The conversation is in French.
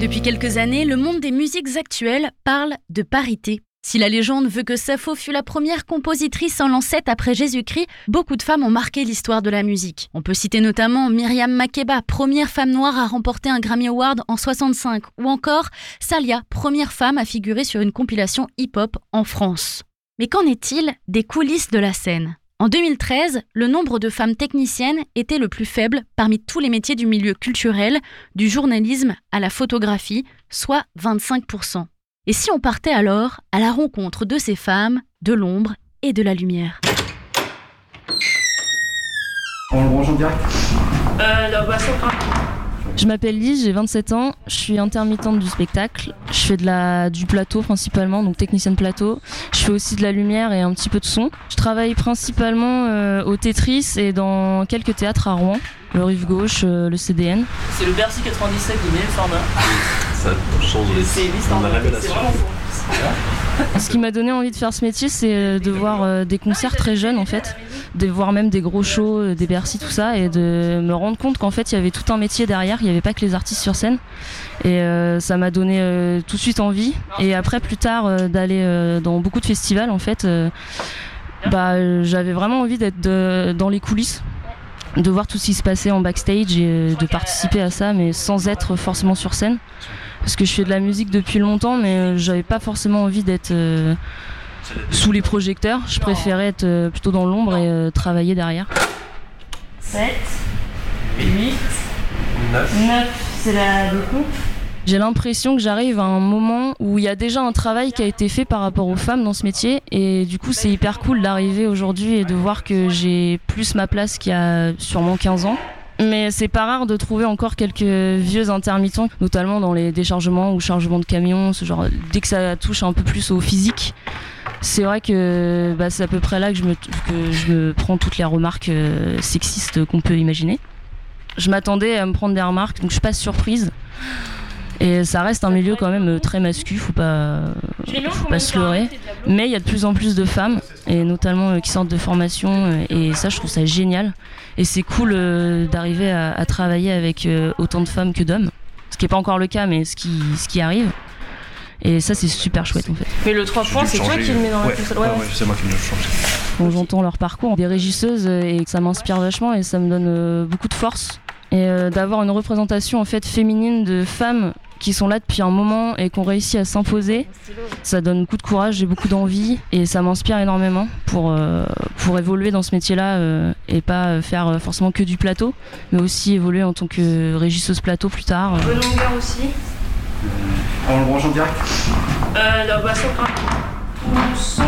Depuis quelques années, le monde des musiques actuelles parle de parité. Si la légende veut que Sappho fut la première compositrice en lancette après Jésus-Christ, beaucoup de femmes ont marqué l'histoire de la musique. On peut citer notamment Myriam Makeba, première femme noire à remporter un Grammy Award en 65, ou encore Salia, première femme à figurer sur une compilation hip-hop en France. Mais qu'en est-il des coulisses de la scène? En 2013, le nombre de femmes techniciennes était le plus faible parmi tous les métiers du milieu culturel, du journalisme à la photographie, soit 25%. Et si on partait alors à la rencontre de ces femmes, de l'ombre et de la lumière? On le branche en direct? Euh, la boisson, Je m'appelle Lise, j'ai 27 ans, je suis intermittente du spectacle. Je fais de la, du plateau principalement, donc technicienne plateau. Je fais aussi de la lumière et un petit peu de son. Je travaille principalement euh, au Tetris et dans quelques théâtres à Rouen, le Rive Gauche, euh, le CDN. C'est le Bercy 97 de même format. Ça change les. C'est. Ce qui m'a donné envie de faire ce métier, c'est euh, de voir euh, des concerts très jeunes en fait, de voir même des gros shows, euh, des Bercy, tout ça, et de me rendre compte qu'en fait il y avait tout un métier derrière, il n'y avait pas que les artistes sur scène. Et euh, ça m'a donné euh, tout de suite envie. Et après, plus tard, euh, d'aller euh, dans beaucoup de festivals en fait, euh, bah, j'avais vraiment envie d'être dans les coulisses de voir tout ce qui se passait en backstage et euh, de participer à ça, mais sans être forcément sur scène. Parce que je fais de la musique depuis longtemps, mais euh, j'avais pas forcément envie d'être euh, sous les projecteurs. Je préférais être euh, plutôt dans l'ombre et euh, travailler derrière. 7, 8, 9, c'est la découpe. J'ai l'impression que j'arrive à un moment où il y a déjà un travail qui a été fait par rapport aux femmes dans ce métier et du coup c'est hyper cool d'arriver aujourd'hui et de voir que j'ai plus ma place qu'il y a sûrement 15 ans. Mais c'est pas rare de trouver encore quelques vieux intermittents, notamment dans les déchargements ou chargements de camions, ce genre. Dès que ça touche un peu plus au physique, c'est vrai que bah, c'est à peu près là que je me, prends toutes les remarques euh, sexistes qu'on peut imaginer. Je m'attendais à me prendre des remarques, donc je suis pas surprise. Et ça reste un milieu quand même euh, très masculin, faut pas, faut pas se leurrer. Mais il y a de plus en plus de femmes, et notamment euh, qui sortent de formation, euh, et ça je trouve ça génial. Et c'est cool euh, d'arriver à, à travailler avec euh, autant de femmes que d'hommes. Ce qui n'est pas encore le cas, mais ce qui, ce qui arrive. Et ça c'est super chouette en fait. Mais le 3 points, c'est toi qui le mets dans la ouais, console. ouais, Ouais, ouais, c'est moi qui le change. Quand j'entends leur parcours, des régisseuses, et ça m'inspire vachement et ça me donne beaucoup de force. Et euh, d'avoir une représentation en fait féminine de femmes qui sont là depuis un moment et qui ont réussi à s'imposer, ça donne beaucoup de courage et beaucoup d'envie et ça m'inspire énormément pour, euh, pour évoluer dans ce métier-là euh, et pas euh, faire euh, forcément que du plateau, mais aussi évoluer en tant que régisseuse plateau plus tard. euh. Bonne longueur aussi. On le branche en direct Euh, la boisson, un son.